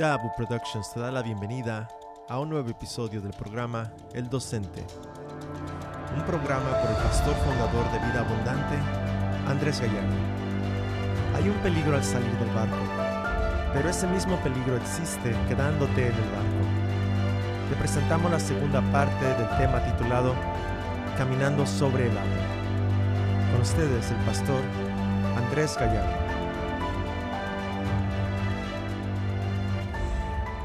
Dabu Productions te da la bienvenida a un nuevo episodio del programa El Docente, un programa por el pastor fundador de Vida Abundante, Andrés Gallardo. Hay un peligro al salir del barco, pero ese mismo peligro existe quedándote en el barco. Te presentamos la segunda parte del tema titulado Caminando sobre el agua. Con ustedes el pastor Andrés Gallardo.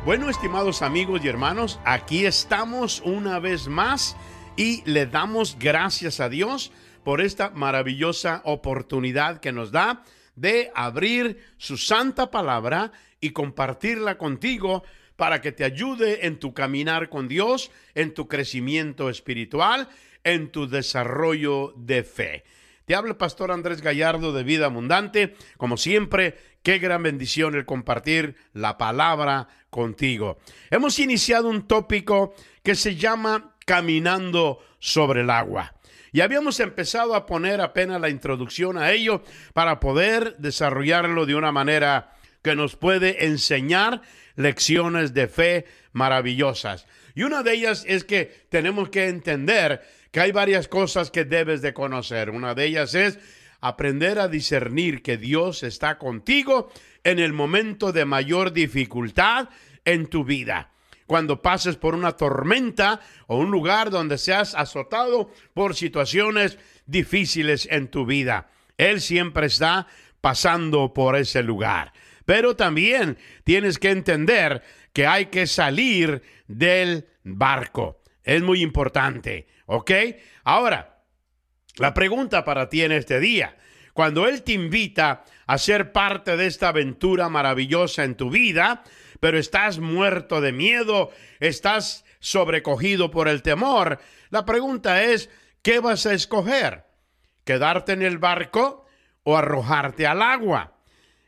Bueno, estimados amigos y hermanos, aquí estamos una vez más y le damos gracias a Dios por esta maravillosa oportunidad que nos da de abrir su santa palabra y compartirla contigo para que te ayude en tu caminar con Dios, en tu crecimiento espiritual, en tu desarrollo de fe. Te habla pastor Andrés Gallardo de Vida Abundante. Como siempre, qué gran bendición el compartir la palabra contigo. Hemos iniciado un tópico que se llama Caminando sobre el agua. Y habíamos empezado a poner apenas la introducción a ello para poder desarrollarlo de una manera que nos puede enseñar lecciones de fe maravillosas. Y una de ellas es que tenemos que entender que hay varias cosas que debes de conocer. Una de ellas es aprender a discernir que Dios está contigo en el momento de mayor dificultad en tu vida. Cuando pases por una tormenta o un lugar donde seas azotado por situaciones difíciles en tu vida. Él siempre está pasando por ese lugar. Pero también tienes que entender que hay que salir del barco. Es muy importante. ¿Ok? Ahora, la pregunta para ti en este día. Cuando Él te invita a ser parte de esta aventura maravillosa en tu vida, pero estás muerto de miedo, estás sobrecogido por el temor, la pregunta es, ¿qué vas a escoger? ¿Quedarte en el barco o arrojarte al agua?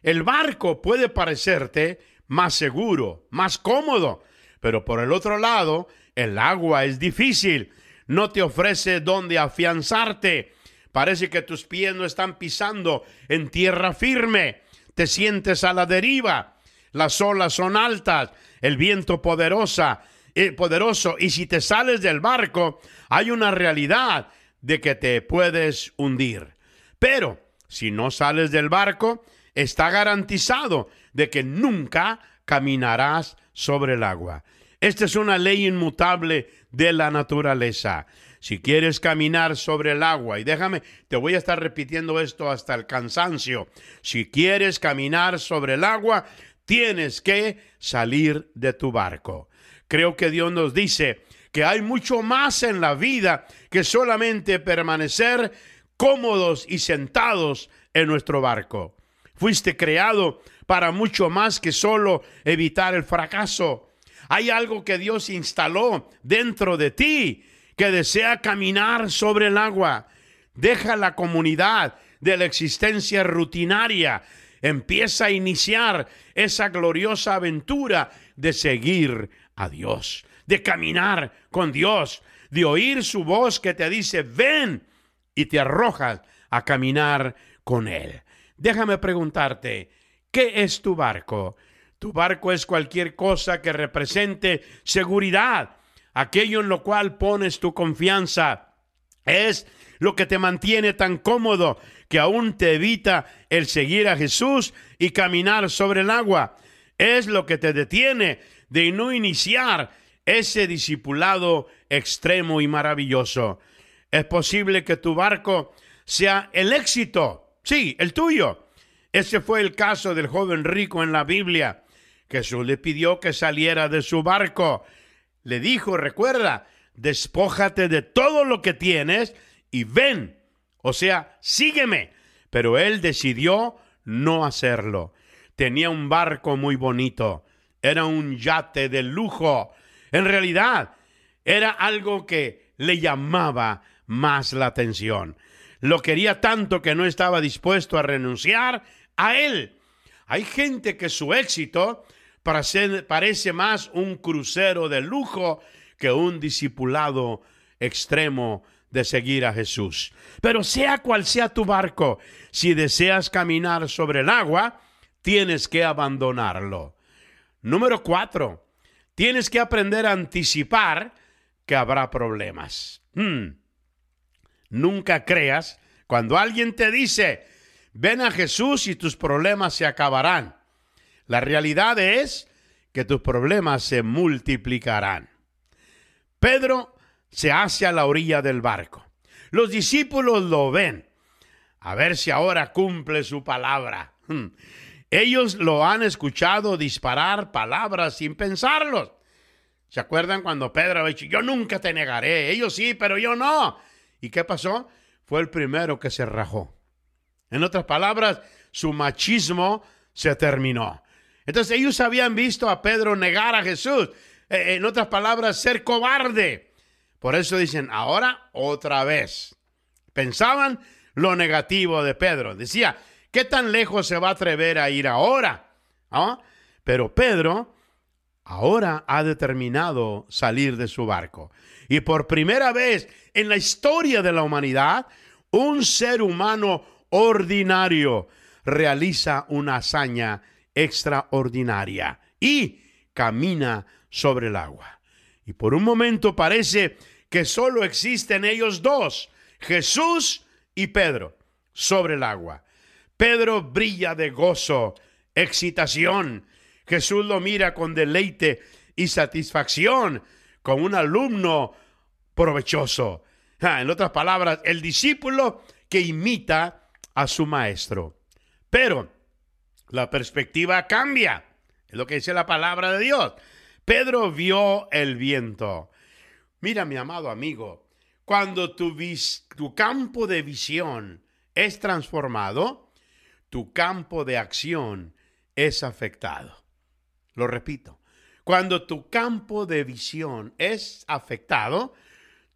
El barco puede parecerte más seguro, más cómodo, pero por el otro lado, el agua es difícil no te ofrece donde afianzarte. Parece que tus pies no están pisando en tierra firme. Te sientes a la deriva. Las olas son altas, el viento poderosa, eh, poderoso. Y si te sales del barco, hay una realidad de que te puedes hundir. Pero si no sales del barco, está garantizado de que nunca caminarás sobre el agua. Esta es una ley inmutable de la naturaleza. Si quieres caminar sobre el agua, y déjame, te voy a estar repitiendo esto hasta el cansancio, si quieres caminar sobre el agua, tienes que salir de tu barco. Creo que Dios nos dice que hay mucho más en la vida que solamente permanecer cómodos y sentados en nuestro barco. Fuiste creado para mucho más que solo evitar el fracaso. Hay algo que Dios instaló dentro de ti que desea caminar sobre el agua. Deja la comunidad de la existencia rutinaria. Empieza a iniciar esa gloriosa aventura de seguir a Dios, de caminar con Dios, de oír su voz que te dice, ven, y te arrojas a caminar con Él. Déjame preguntarte, ¿qué es tu barco? Tu barco es cualquier cosa que represente seguridad, aquello en lo cual pones tu confianza. Es lo que te mantiene tan cómodo que aún te evita el seguir a Jesús y caminar sobre el agua. Es lo que te detiene de no iniciar ese discipulado extremo y maravilloso. Es posible que tu barco sea el éxito, sí, el tuyo. Ese fue el caso del joven rico en la Biblia. Jesús le pidió que saliera de su barco. Le dijo, recuerda, despójate de todo lo que tienes y ven. O sea, sígueme. Pero él decidió no hacerlo. Tenía un barco muy bonito. Era un yate de lujo. En realidad, era algo que le llamaba más la atención. Lo quería tanto que no estaba dispuesto a renunciar a él. Hay gente que su éxito parece más un crucero de lujo que un discipulado extremo de seguir a Jesús. Pero sea cual sea tu barco, si deseas caminar sobre el agua, tienes que abandonarlo. Número cuatro, tienes que aprender a anticipar que habrá problemas. Hmm. Nunca creas cuando alguien te dice, ven a Jesús y tus problemas se acabarán. La realidad es que tus problemas se multiplicarán. Pedro se hace a la orilla del barco. Los discípulos lo ven. A ver si ahora cumple su palabra. Hmm. Ellos lo han escuchado disparar palabras sin pensarlos. ¿Se acuerdan cuando Pedro ha dicho, yo nunca te negaré? Ellos sí, pero yo no. ¿Y qué pasó? Fue el primero que se rajó. En otras palabras, su machismo se terminó. Entonces ellos habían visto a Pedro negar a Jesús. Eh, en otras palabras, ser cobarde. Por eso dicen, ahora otra vez. Pensaban lo negativo de Pedro. Decía, ¿qué tan lejos se va a atrever a ir ahora? ¿Ah? Pero Pedro ahora ha determinado salir de su barco. Y por primera vez en la historia de la humanidad, un ser humano ordinario realiza una hazaña extraordinaria y camina sobre el agua. Y por un momento parece que solo existen ellos dos, Jesús y Pedro, sobre el agua. Pedro brilla de gozo, excitación. Jesús lo mira con deleite y satisfacción, como un alumno provechoso. en otras palabras, el discípulo que imita a su maestro. Pero la perspectiva cambia. Es lo que dice la palabra de Dios. Pedro vio el viento. Mira, mi amado amigo, cuando tu, tu campo de visión es transformado, tu campo de acción es afectado. Lo repito, cuando tu campo de visión es afectado,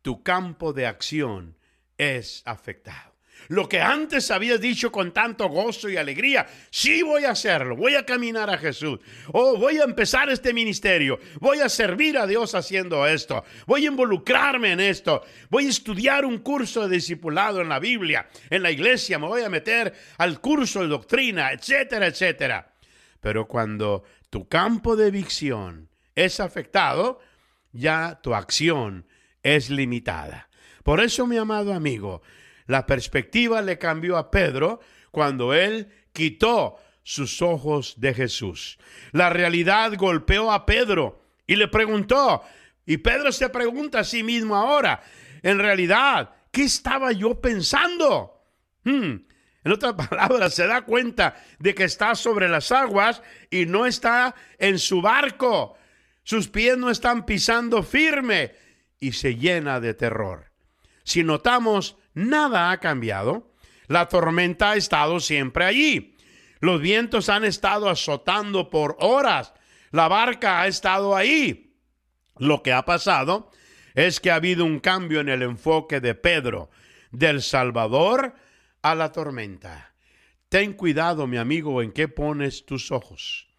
tu campo de acción es afectado. Lo que antes habías dicho con tanto gozo y alegría, sí voy a hacerlo, voy a caminar a Jesús, o oh, voy a empezar este ministerio, voy a servir a Dios haciendo esto, voy a involucrarme en esto, voy a estudiar un curso de discipulado en la Biblia, en la iglesia, me voy a meter al curso de doctrina, etcétera, etcétera. Pero cuando tu campo de visión es afectado, ya tu acción es limitada. Por eso, mi amado amigo, la perspectiva le cambió a Pedro cuando él quitó sus ojos de Jesús. La realidad golpeó a Pedro y le preguntó, y Pedro se pregunta a sí mismo ahora, en realidad, ¿qué estaba yo pensando? Hmm, en otras palabras, se da cuenta de que está sobre las aguas y no está en su barco. Sus pies no están pisando firme y se llena de terror. Si notamos nada ha cambiado. La tormenta ha estado siempre allí. Los vientos han estado azotando por horas. La barca ha estado ahí. Lo que ha pasado es que ha habido un cambio en el enfoque de Pedro, del Salvador a la tormenta. Ten cuidado, mi amigo, en qué pones tus ojos.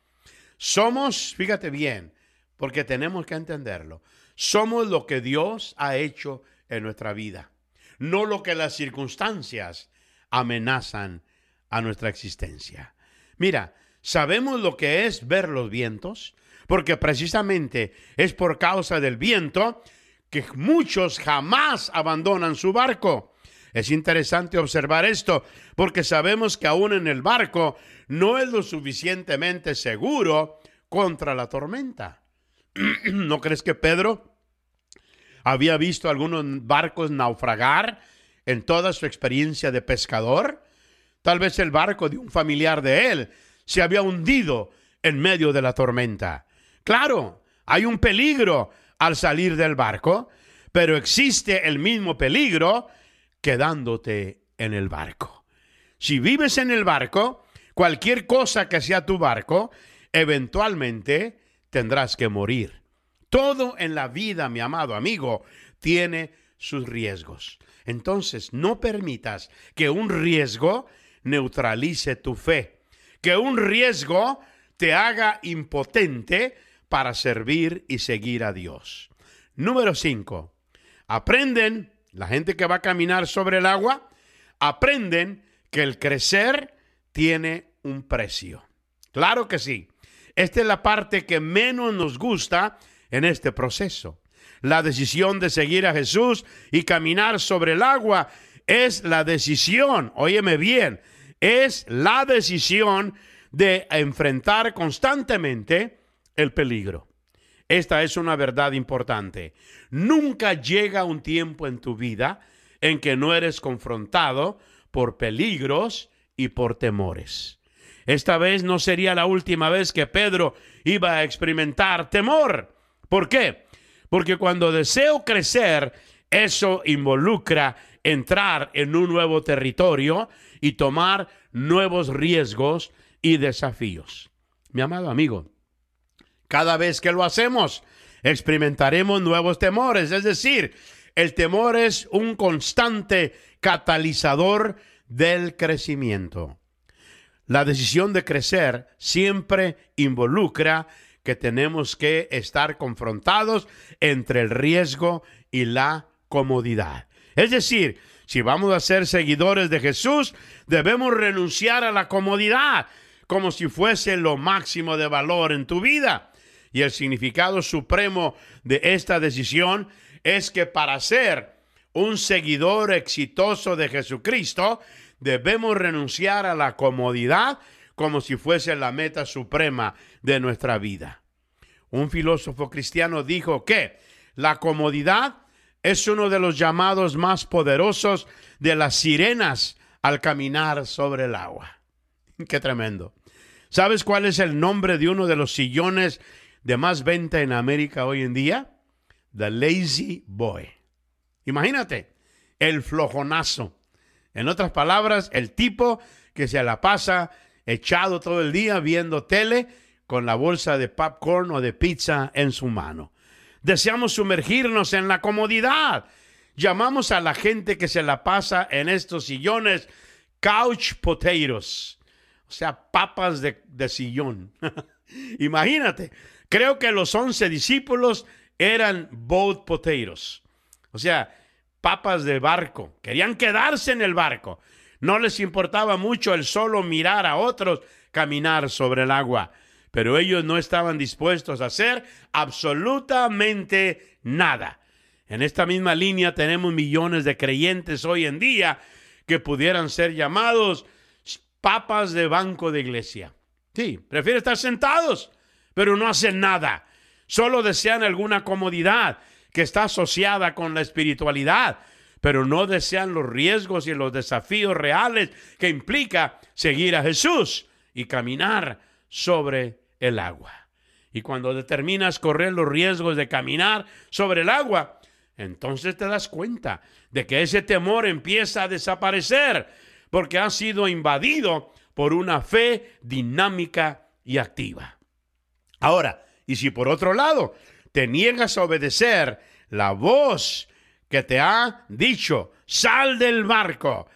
Somos, fíjate bien, porque tenemos que entenderlo, somos lo que Dios ha hecho en nuestra vida no lo que las circunstancias amenazan a nuestra existencia. Mira, sabemos lo que es ver los vientos, porque precisamente es por causa del viento que muchos jamás abandonan su barco. Es interesante observar esto, porque sabemos que aún en el barco no es lo suficientemente seguro contra la tormenta. ¿No crees que Pedro había visto algunos barcos naufragar en toda su experiencia de pescador. Tal vez el barco de un familiar de él se había hundido en medio de la tormenta. Claro, hay un peligro al salir del barco, pero existe el mismo peligro quedándote en el barco. Si vives en el barco, cualquier cosa que sea tu barco, eventualmente tendrás que morir. Todo en la vida, mi amado amigo, tiene sus riesgos. Entonces, no permitas que un riesgo neutralice tu fe, que un riesgo te haga impotente para servir y seguir a Dios. Número 5. Aprenden, la gente que va a caminar sobre el agua, aprenden que el crecer tiene un precio. Claro que sí. Esta es la parte que menos nos gusta en este proceso. La decisión de seguir a Jesús y caminar sobre el agua es la decisión, óyeme bien, es la decisión de enfrentar constantemente el peligro. Esta es una verdad importante. Nunca llega un tiempo en tu vida en que no eres confrontado por peligros y por temores. Esta vez no sería la última vez que Pedro iba a experimentar temor. ¿Por qué? Porque cuando deseo crecer, eso involucra entrar en un nuevo territorio y tomar nuevos riesgos y desafíos. Mi amado amigo, cada vez que lo hacemos, experimentaremos nuevos temores. Es decir, el temor es un constante catalizador del crecimiento. La decisión de crecer siempre involucra que tenemos que estar confrontados entre el riesgo y la comodidad. Es decir, si vamos a ser seguidores de Jesús, debemos renunciar a la comodidad como si fuese lo máximo de valor en tu vida. Y el significado supremo de esta decisión es que para ser un seguidor exitoso de Jesucristo, debemos renunciar a la comodidad como si fuese la meta suprema de nuestra vida. Un filósofo cristiano dijo que la comodidad es uno de los llamados más poderosos de las sirenas al caminar sobre el agua. Qué tremendo. ¿Sabes cuál es el nombre de uno de los sillones de más venta en América hoy en día? The Lazy Boy. Imagínate, el flojonazo. En otras palabras, el tipo que se la pasa echado todo el día viendo tele con la bolsa de popcorn o de pizza en su mano. Deseamos sumergirnos en la comodidad. Llamamos a la gente que se la pasa en estos sillones couch potatoes, o sea, papas de, de sillón. Imagínate, creo que los once discípulos eran boat potatoes, o sea, papas de barco. Querían quedarse en el barco. No les importaba mucho el solo mirar a otros caminar sobre el agua pero ellos no estaban dispuestos a hacer absolutamente nada. En esta misma línea tenemos millones de creyentes hoy en día que pudieran ser llamados papas de banco de iglesia. Sí, prefieren estar sentados, pero no hacen nada. Solo desean alguna comodidad que está asociada con la espiritualidad, pero no desean los riesgos y los desafíos reales que implica seguir a Jesús y caminar sobre el agua. Y cuando determinas correr los riesgos de caminar sobre el agua, entonces te das cuenta de que ese temor empieza a desaparecer porque ha sido invadido por una fe dinámica y activa. Ahora, y si por otro lado te niegas a obedecer la voz que te ha dicho, sal del barco,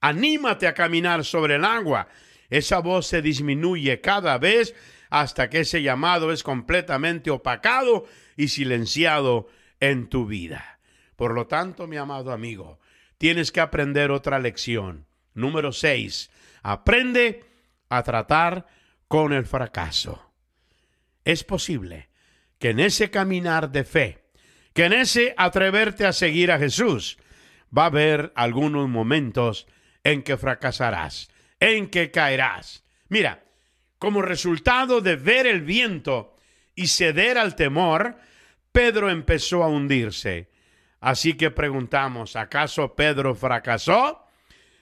anímate a caminar sobre el agua, esa voz se disminuye cada vez hasta que ese llamado es completamente opacado y silenciado en tu vida. Por lo tanto, mi amado amigo, tienes que aprender otra lección. Número 6. Aprende a tratar con el fracaso. Es posible que en ese caminar de fe, que en ese atreverte a seguir a Jesús, va a haber algunos momentos en que fracasarás, en que caerás. Mira, como resultado de ver el viento y ceder al temor, Pedro empezó a hundirse. Así que preguntamos, ¿acaso Pedro fracasó?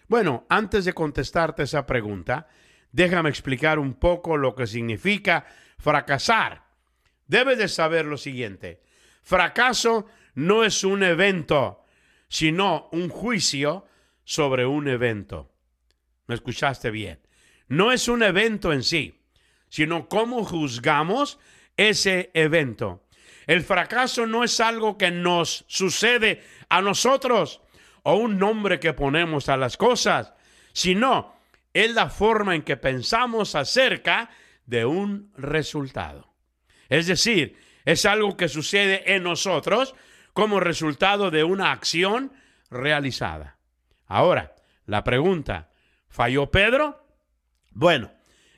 Bueno, antes de contestarte esa pregunta, déjame explicar un poco lo que significa fracasar. Debes de saber lo siguiente. Fracaso no es un evento, sino un juicio sobre un evento. ¿Me escuchaste bien? no es un evento en sí, sino cómo juzgamos ese evento. El fracaso no es algo que nos sucede a nosotros o un nombre que ponemos a las cosas, sino es la forma en que pensamos acerca de un resultado. Es decir, es algo que sucede en nosotros como resultado de una acción realizada. Ahora, la pregunta, ¿falló Pedro? Bueno,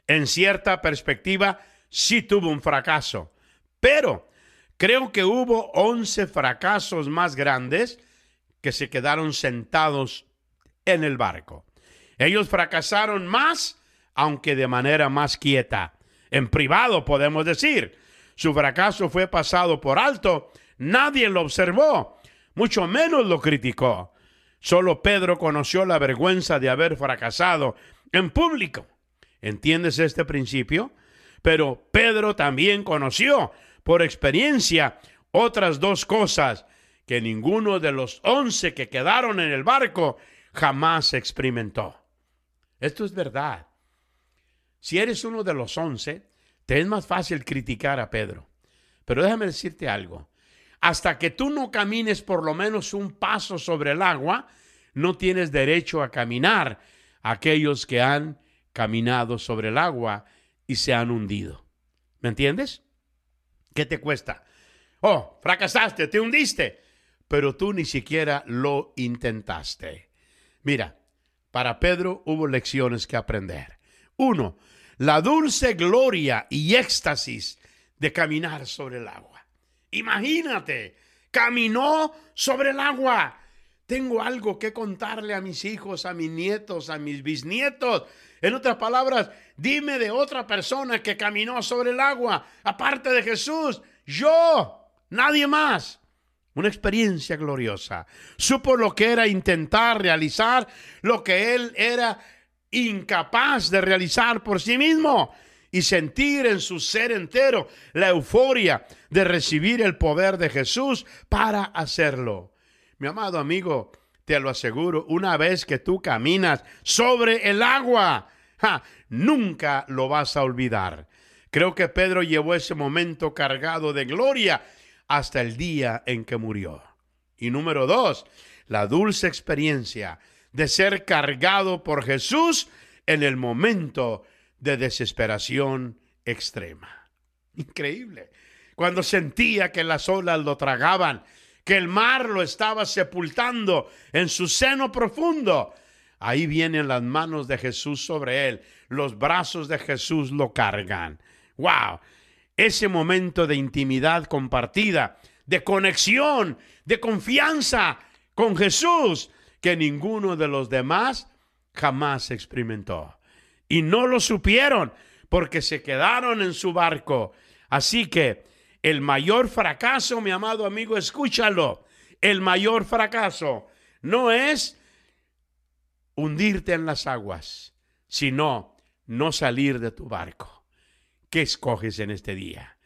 en cierta perspectiva, sí tuvo un fracaso, pero creo que hubo 11 fracasos más grandes que se quedaron sentados en el barco. Ellos fracasaron más, aunque de manera más quieta. En privado, podemos decir. Su fracaso fue pasado por alto, nadie lo observó, mucho menos lo criticó. Solo Pedro conoció la vergüenza de haber fracasado en público. ¿Entiendes este principio? Pero Pedro también conoció por experiencia otras dos cosas que ninguno de los once que quedaron en el barco jamás experimentó. Esto es verdad. Si eres uno de los once, es más fácil criticar a Pedro. Pero déjame decirte algo. Hasta que tú no camines por lo menos un paso sobre el agua, no tienes derecho a caminar aquellos que han caminado sobre el agua y se han hundido. ¿Me entiendes? ¿Qué te cuesta? Oh, fracasaste, te hundiste, pero tú ni siquiera lo intentaste. Mira, para Pedro hubo lecciones que aprender. Uno, la dulce gloria y éxtasis de caminar sobre el agua. Imagínate, caminó sobre el agua. Tengo algo que contarle a mis hijos, a mis nietos, a mis bisnietos. En otras palabras, dime de otra persona que caminó sobre el agua, aparte de Jesús. Yo, nadie más una experiencia gloriosa. Supo lo que era intentar realizar lo que él era incapaz de realizar por sí mismo y sentir en su ser entero la euforia de recibir el poder de Jesús para hacerlo. Mi amado amigo, te lo aseguro, una vez que tú caminas sobre el agua, nunca lo vas a olvidar. Creo que Pedro llevó ese momento cargado de gloria hasta el día en que murió. Y número dos, la dulce experiencia de ser cargado por Jesús en el momento de desesperación extrema. Increíble. Cuando sentía que las olas lo tragaban, que el mar lo estaba sepultando en su seno profundo, ahí vienen las manos de Jesús sobre él, los brazos de Jesús lo cargan. ¡Wow! ese momento de intimidad compartida, de conexión, de confianza con Jesús que ninguno de los demás jamás experimentó. Y no lo supieron porque se quedaron en su barco. Así que el mayor fracaso, mi amado amigo, escúchalo, el mayor fracaso no es hundirte en las aguas, sino no salir de tu barco. ¿Qué escoges en este día?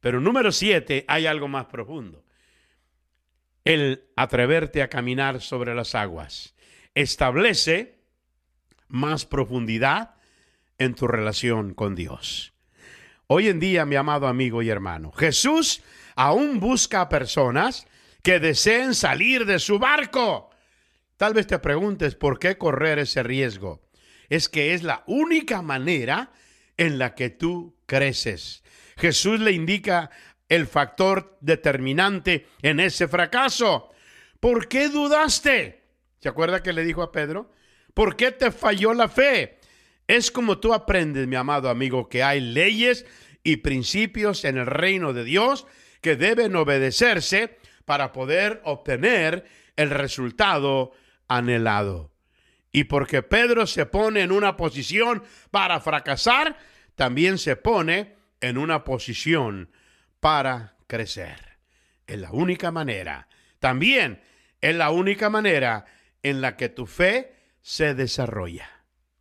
Pero número siete, hay algo más profundo. El atreverte a caminar sobre las aguas establece más profundidad en tu relación con Dios. Hoy en día, mi amado amigo y hermano, Jesús aún busca a personas que deseen salir de su barco. Tal vez te preguntes por qué correr ese riesgo. Es que es la única manera en la que tú creces. Jesús le indica el factor determinante en ese fracaso. ¿Por qué dudaste? ¿Se acuerda que le dijo a Pedro? ¿Por qué te falló la fe? Es como tú aprendes, mi amado amigo, que hay leyes y principios en el reino de Dios que deben obedecerse para poder obtener el resultado anhelado. Y porque Pedro se pone en una posición para fracasar, también se pone en una posición para crecer. Es la única manera. También es la única manera en la que tu fe se desarrolla.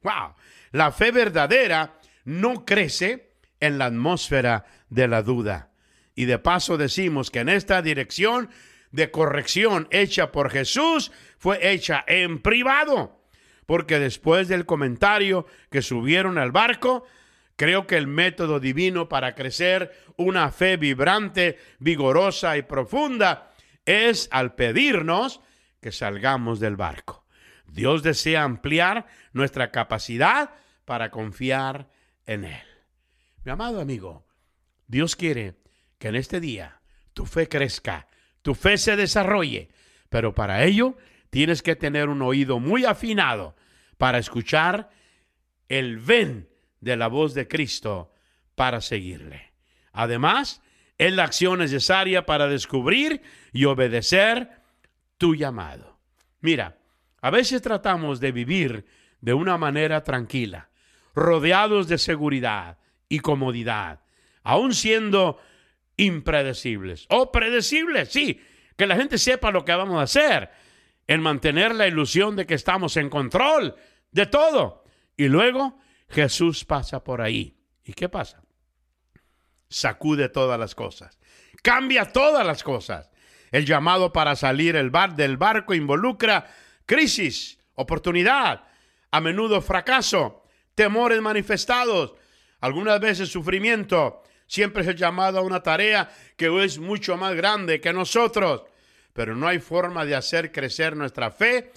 ¡Wow! La fe verdadera no crece en la atmósfera de la duda. Y de paso decimos que en esta dirección de corrección hecha por Jesús fue hecha en privado. Porque después del comentario que subieron al barco, Creo que el método divino para crecer una fe vibrante, vigorosa y profunda es al pedirnos que salgamos del barco. Dios desea ampliar nuestra capacidad para confiar en Él. Mi amado amigo, Dios quiere que en este día tu fe crezca, tu fe se desarrolle, pero para ello tienes que tener un oído muy afinado para escuchar el ven de la voz de Cristo para seguirle. Además, es la acción necesaria para descubrir y obedecer tu llamado. Mira, a veces tratamos de vivir de una manera tranquila, rodeados de seguridad y comodidad, aun siendo impredecibles o predecibles, sí, que la gente sepa lo que vamos a hacer, en mantener la ilusión de que estamos en control de todo. Y luego Jesús pasa por ahí. ¿Y qué pasa? Sacude todas las cosas, cambia todas las cosas. El llamado para salir el bar del barco involucra crisis, oportunidad, a menudo fracaso, temores manifestados, algunas veces sufrimiento. Siempre es el llamado a una tarea que es mucho más grande que nosotros, pero no hay forma de hacer crecer nuestra fe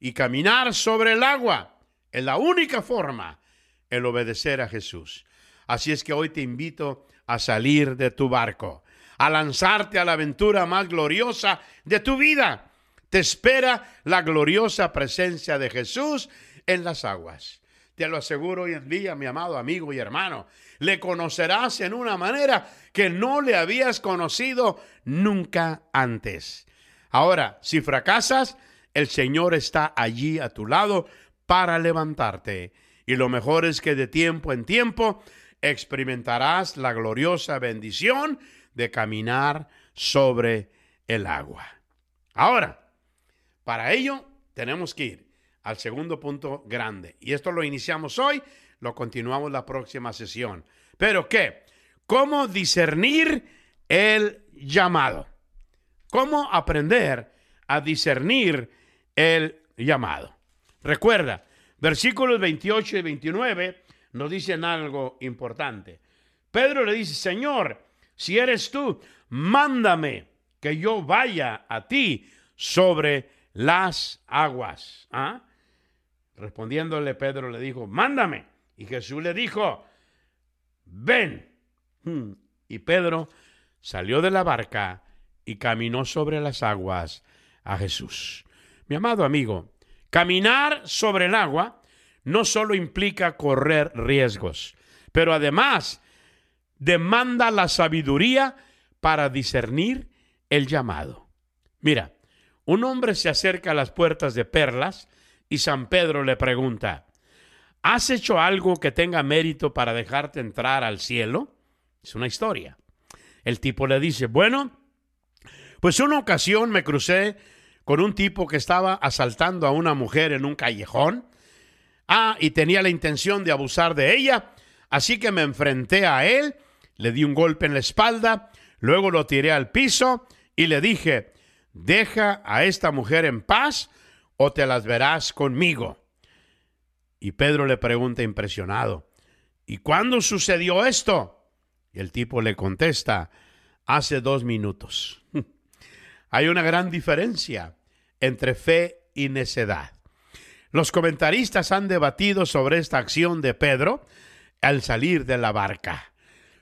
y caminar sobre el agua. Es la única forma el obedecer a Jesús. Así es que hoy te invito a salir de tu barco, a lanzarte a la aventura más gloriosa de tu vida te espera la gloriosa presencia de Jesús en las aguas. Te lo aseguro hoy en día, mi amado amigo y hermano, le conocerás en una manera que no le habías conocido nunca antes. Ahora, si fracasas, el Señor está allí a tu lado para levantarte. Y lo mejor es que de tiempo en tiempo experimentarás la gloriosa bendición de caminar sobre el agua. Ahora, para ello, tenemos que ir al segundo punto grande. Y esto lo iniciamos hoy, lo continuamos la próxima sesión. Pero ¿qué? ¿Cómo discernir el llamado? ¿Cómo aprender a discernir el llamado? Recuerda, versículos 28 y 29 nos dicen algo importante. Pedro le dice, Señor, si eres tú, mándame que yo vaya a ti sobre las aguas. ¿Ah? Respondiéndole Pedro le dijo, mándame. Y Jesús le dijo, ven. Hmm. Y Pedro salió de la barca y caminó sobre las aguas a Jesús. Mi amado amigo, caminar sobre el agua no solo implica correr riesgos, pero además demanda la sabiduría para discernir el llamado. Mira, un hombre se acerca a las puertas de Perlas y San Pedro le pregunta, ¿has hecho algo que tenga mérito para dejarte entrar al cielo? Es una historia. El tipo le dice, bueno, pues una ocasión me crucé con un tipo que estaba asaltando a una mujer en un callejón. Ah, y tenía la intención de abusar de ella, así que me enfrenté a él, le di un golpe en la espalda, luego lo tiré al piso y le dije, deja a esta mujer en paz o te las verás conmigo. Y Pedro le pregunta impresionado, ¿y cuándo sucedió esto? Y el tipo le contesta, hace dos minutos. Hay una gran diferencia entre fe y necedad. Los comentaristas han debatido sobre esta acción de Pedro al salir de la barca.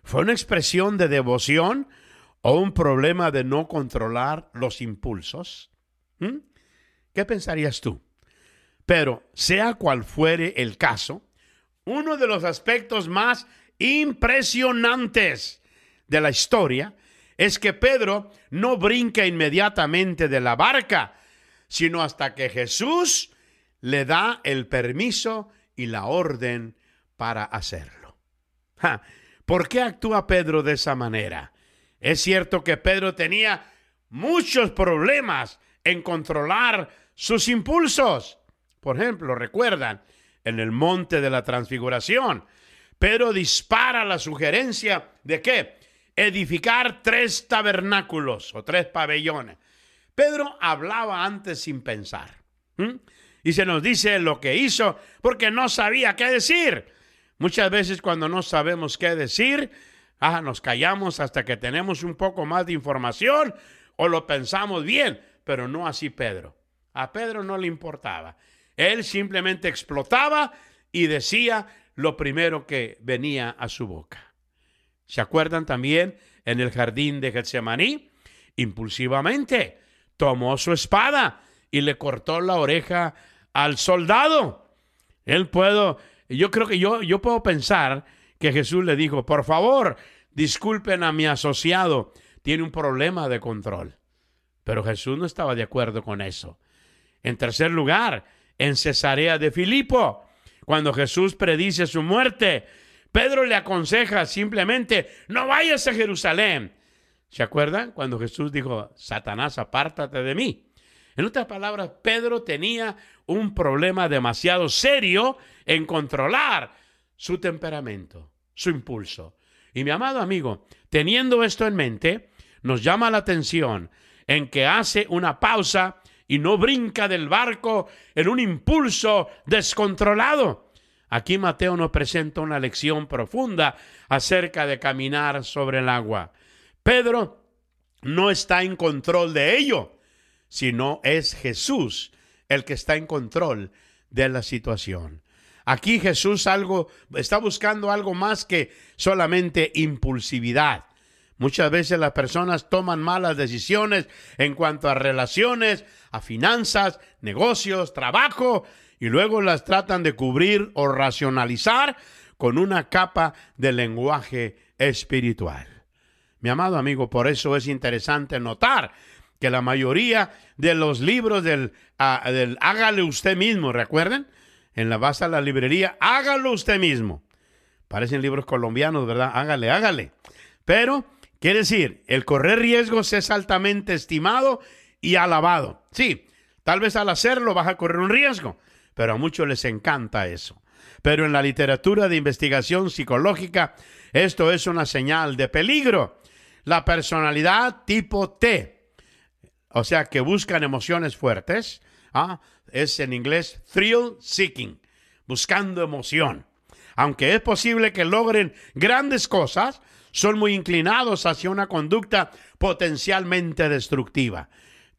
¿Fue una expresión de devoción o un problema de no controlar los impulsos? ¿Mm? ¿Qué pensarías tú? Pero sea cual fuere el caso, uno de los aspectos más impresionantes de la historia es que Pedro no brinca inmediatamente de la barca, sino hasta que Jesús le da el permiso y la orden para hacerlo. ¿Por qué actúa Pedro de esa manera? Es cierto que Pedro tenía muchos problemas en controlar sus impulsos. Por ejemplo, recuerdan, en el monte de la transfiguración, Pedro dispara la sugerencia de que edificar tres tabernáculos o tres pabellones. Pedro hablaba antes sin pensar. Y se nos dice lo que hizo porque no sabía qué decir. Muchas veces cuando no sabemos qué decir, Ah, nos callamos hasta que tenemos un poco más de información o lo pensamos bien, pero no así Pedro. A Pedro no le importaba. Él simplemente explotaba y decía lo primero que venía a su boca. ¿Se acuerdan también en el jardín de Getsemaní? Impulsivamente tomó su espada y le cortó la oreja al soldado. Él puedo, yo creo que yo, yo puedo pensar que Jesús le dijo, por favor, disculpen a mi asociado, tiene un problema de control. Pero Jesús no estaba de acuerdo con eso. En tercer lugar, en Cesarea de Filipo, cuando Jesús predice su muerte, Pedro le aconseja simplemente, no vayas a Jerusalén. ¿Se acuerdan? Cuando Jesús dijo, Satanás, apártate de mí. En otras palabras, Pedro tenía un problema demasiado serio en controlar su temperamento, su impulso. Y mi amado amigo, teniendo esto en mente, nos llama la atención en que hace una pausa y no brinca del barco en un impulso descontrolado. Aquí Mateo nos presenta una lección profunda acerca de caminar sobre el agua. Pedro no está en control de ello, sino es Jesús el que está en control de la situación. Aquí Jesús algo está buscando algo más que solamente impulsividad. Muchas veces las personas toman malas decisiones en cuanto a relaciones, a finanzas, negocios, trabajo, y luego las tratan de cubrir o racionalizar con una capa de lenguaje espiritual. Mi amado amigo, por eso es interesante notar que la mayoría de los libros del, ah, del hágale usted mismo, ¿recuerden? En la base de la librería, hágalo usted mismo. Parecen libros colombianos, ¿verdad? Hágale, hágale. Pero Quiere decir, el correr riesgos es altamente estimado y alabado. Sí, tal vez al hacerlo vas a correr un riesgo, pero a muchos les encanta eso. Pero en la literatura de investigación psicológica, esto es una señal de peligro. La personalidad tipo T, o sea, que buscan emociones fuertes, ¿ah? es en inglés thrill seeking, buscando emoción. Aunque es posible que logren grandes cosas, son muy inclinados hacia una conducta potencialmente destructiva,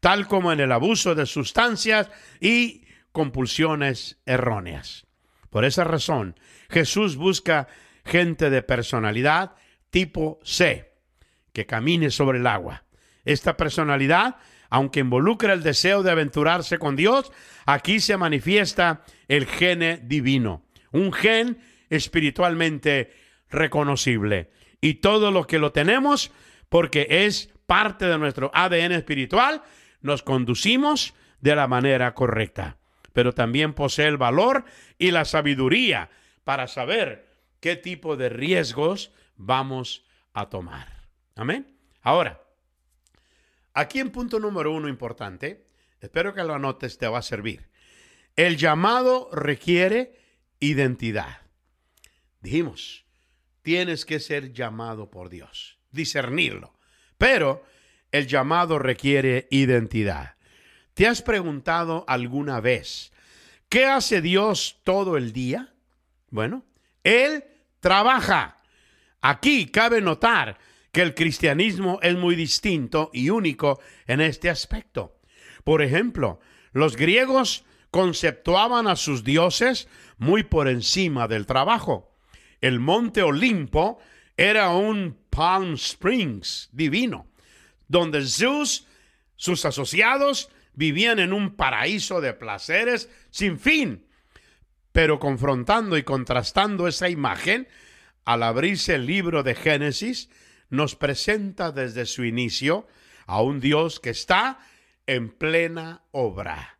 tal como en el abuso de sustancias y compulsiones erróneas. Por esa razón, Jesús busca gente de personalidad tipo C, que camine sobre el agua. Esta personalidad, aunque involucra el deseo de aventurarse con Dios, aquí se manifiesta el gene divino, un gen espiritualmente reconocible y todo lo que lo tenemos, porque es parte de nuestro ADN espiritual, nos conducimos de la manera correcta. Pero también posee el valor y la sabiduría para saber qué tipo de riesgos vamos a tomar. Amén. Ahora, aquí en punto número uno importante, espero que lo anotes, te va a servir. El llamado requiere identidad. Dijimos, tienes que ser llamado por Dios, discernirlo. Pero el llamado requiere identidad. ¿Te has preguntado alguna vez qué hace Dios todo el día? Bueno, Él trabaja. Aquí cabe notar que el cristianismo es muy distinto y único en este aspecto. Por ejemplo, los griegos conceptuaban a sus dioses muy por encima del trabajo el monte Olimpo era un Palm Springs divino, donde Zeus, sus asociados, vivían en un paraíso de placeres sin fin. Pero confrontando y contrastando esa imagen, al abrirse el libro de Génesis, nos presenta desde su inicio a un Dios que está en plena obra,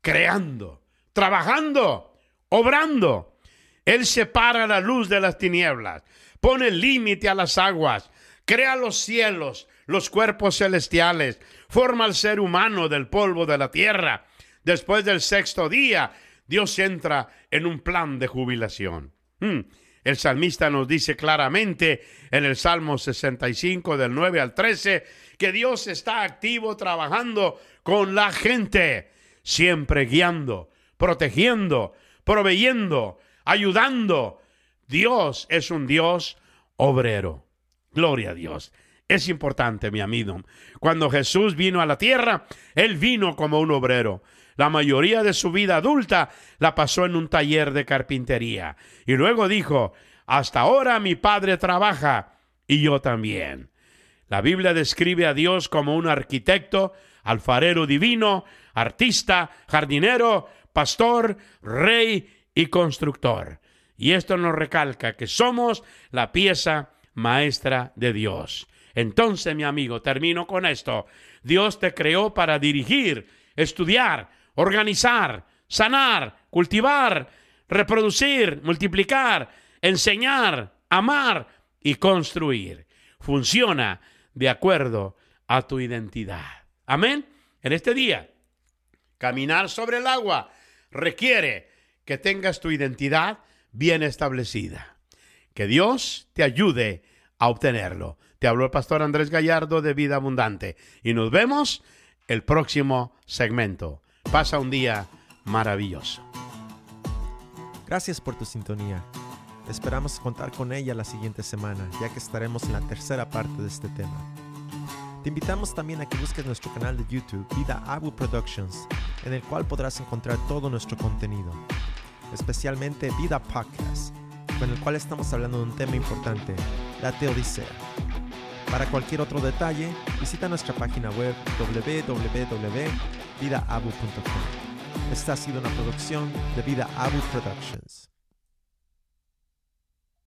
creando, trabajando, obrando. Él separa la luz de las tinieblas, pone límite a las aguas, crea los cielos, los cuerpos celestiales, forma al ser humano del polvo de la tierra. Después del sexto día, Dios entra en un plan de jubilación. Hmm. El salmista nos dice claramente en el Salmo 65 del 9 al 13 que Dios está activo trabajando con la gente, siempre guiando, protegiendo, proveyendo, ayudando. Dios es un Dios obrero. Gloria a Dios. Es importante, mi amigo. Cuando Jesús vino a la tierra, Él vino como un obrero. La mayoría de su vida adulta la pasó en un taller de carpintería. Y luego dijo, hasta ahora mi Padre trabaja y yo también. La Biblia describe a Dios como un arquitecto, alfarero divino, artista, jardinero, pastor, rey y constructor. Y esto nos recalca que somos la pieza maestra de Dios. Entonces, mi amigo, termino con esto. Dios te creó para dirigir, estudiar, organizar, sanar, cultivar, reproducir, multiplicar, enseñar, amar y construir. Funciona de acuerdo a tu identidad. Amén. En este día, caminar sobre el agua requiere que tengas tu identidad bien establecida. Que Dios te ayude a obtenerlo. Te habló el pastor Andrés Gallardo de Vida Abundante y nos vemos el próximo segmento. Pasa un día maravilloso. Gracias por tu sintonía. Esperamos contar con ella la siguiente semana, ya que estaremos en la tercera parte de este tema. Te invitamos también a que busques nuestro canal de YouTube Vida Abu Productions, en el cual podrás encontrar todo nuestro contenido, especialmente Vida Podcast, con el cual estamos hablando de un tema importante, la teodicea. Para cualquier otro detalle, visita nuestra página web www.vidaabu.com. Esta ha sido una producción de Vida Abu Productions.